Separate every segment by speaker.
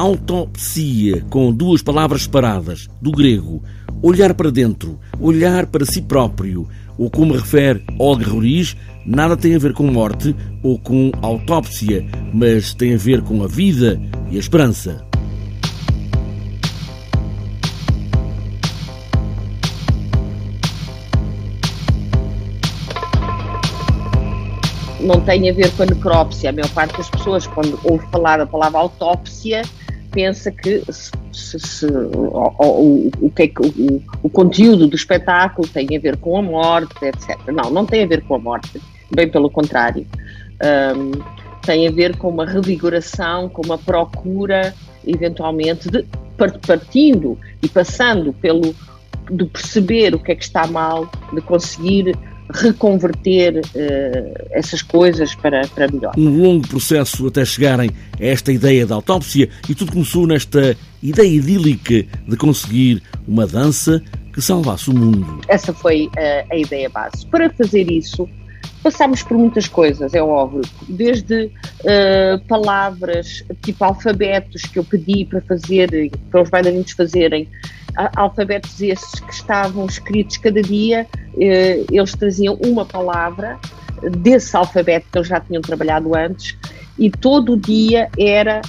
Speaker 1: Autopsia, com duas palavras separadas, do grego. Olhar para dentro, olhar para si próprio, ou como refere Olga Roriz, nada tem a ver com morte ou com autópsia, mas tem a ver com a vida e a esperança.
Speaker 2: não tem a ver com a necrópsia. A maior parte das pessoas, quando ouve falar a palavra autópsia, pensa que se, se, o, o, o, é que, o, o, conteúdo do espetáculo tem a ver com a morte, etc. Não, não tem a ver com a morte, bem pelo contrário. Um, tem a ver com uma revigoração, com uma procura, eventualmente, de, partindo e passando pelo de perceber o que é que está mal, de conseguir reconverter uh, essas coisas para, para melhor.
Speaker 1: Um longo processo até chegarem a esta ideia da autópsia e tudo começou nesta ideia idílica de conseguir uma dança que salvasse o mundo.
Speaker 2: Essa foi uh, a ideia base. Para fazer isso, passámos por muitas coisas, é óbvio, desde uh, palavras tipo alfabetos que eu pedi para fazer, para os bailarinos fazerem, alfabetos esses que estavam escritos cada dia, eles traziam uma palavra desse alfabeto que eles já tinham trabalhado antes e todo o dia era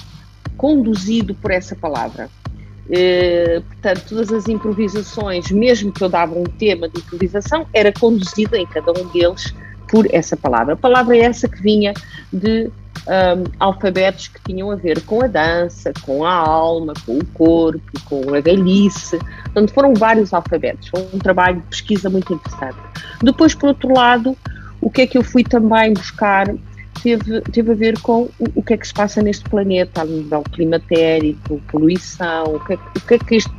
Speaker 2: conduzido por essa palavra. Uh, portanto, todas as improvisações, mesmo que eu dava um tema de improvisação, era conduzida em cada um deles por essa palavra. A palavra é essa que vinha de um, alfabetos que tinham a ver com a dança, com a alma, com o corpo, com a velhice. Portanto, foram vários alfabetos. Foi um trabalho de pesquisa muito interessante. Depois, por outro lado, o que é que eu fui também buscar teve, teve a ver com o, o que é que se passa neste planeta, a nível climatérico, poluição, o que é, o que, é que, este,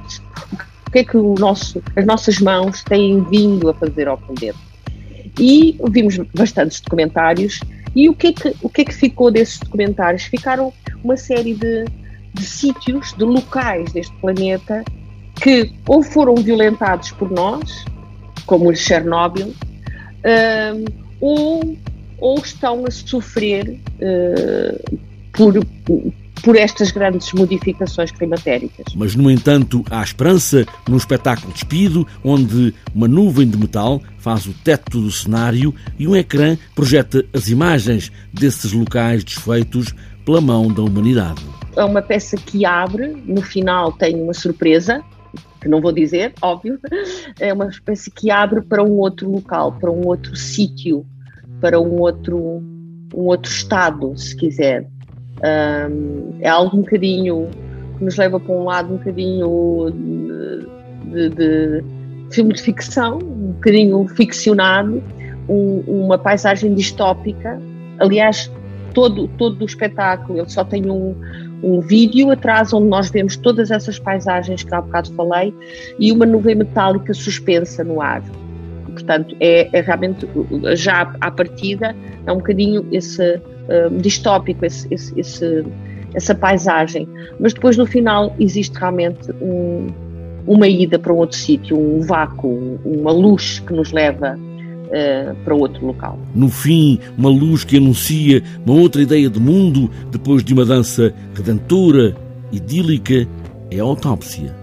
Speaker 2: o que, é que o nosso, as nossas mãos têm vindo a fazer ao planeta e vimos bastantes documentários. E o que, é que, o que é que ficou desses documentários? Ficaram uma série de, de sítios, de locais deste planeta que ou foram violentados por nós, como o Chernobyl, um, ou, ou estão a sofrer uh, por, por estas grandes modificações climatéricas.
Speaker 1: Mas, no entanto, há esperança num espetáculo despido, onde uma nuvem de metal faz o teto do cenário e um ecrã projeta as imagens desses locais desfeitos pela mão da humanidade.
Speaker 2: É uma peça que abre, no final tem uma surpresa, que não vou dizer, óbvio, é uma espécie que abre para um outro local, para um outro sítio, para um outro, um outro estado, se quiser. Um, é algo um bocadinho que nos leva para um lado um bocadinho de, de, de filme de ficção, um bocadinho ficcionado, um, uma paisagem distópica. Aliás, todo, todo o espetáculo ele só tem um, um vídeo atrás onde nós vemos todas essas paisagens que há bocado falei e uma nuvem metálica suspensa no ar. Portanto, é, é realmente, já à partida, é um bocadinho esse distópico, esse, esse, esse, essa paisagem. Mas depois, no final, existe realmente um, uma ida para outro sítio, um vácuo, uma luz que nos leva uh, para outro local.
Speaker 1: No fim, uma luz que anuncia uma outra ideia de mundo depois de uma dança redentora, idílica, é a autópsia.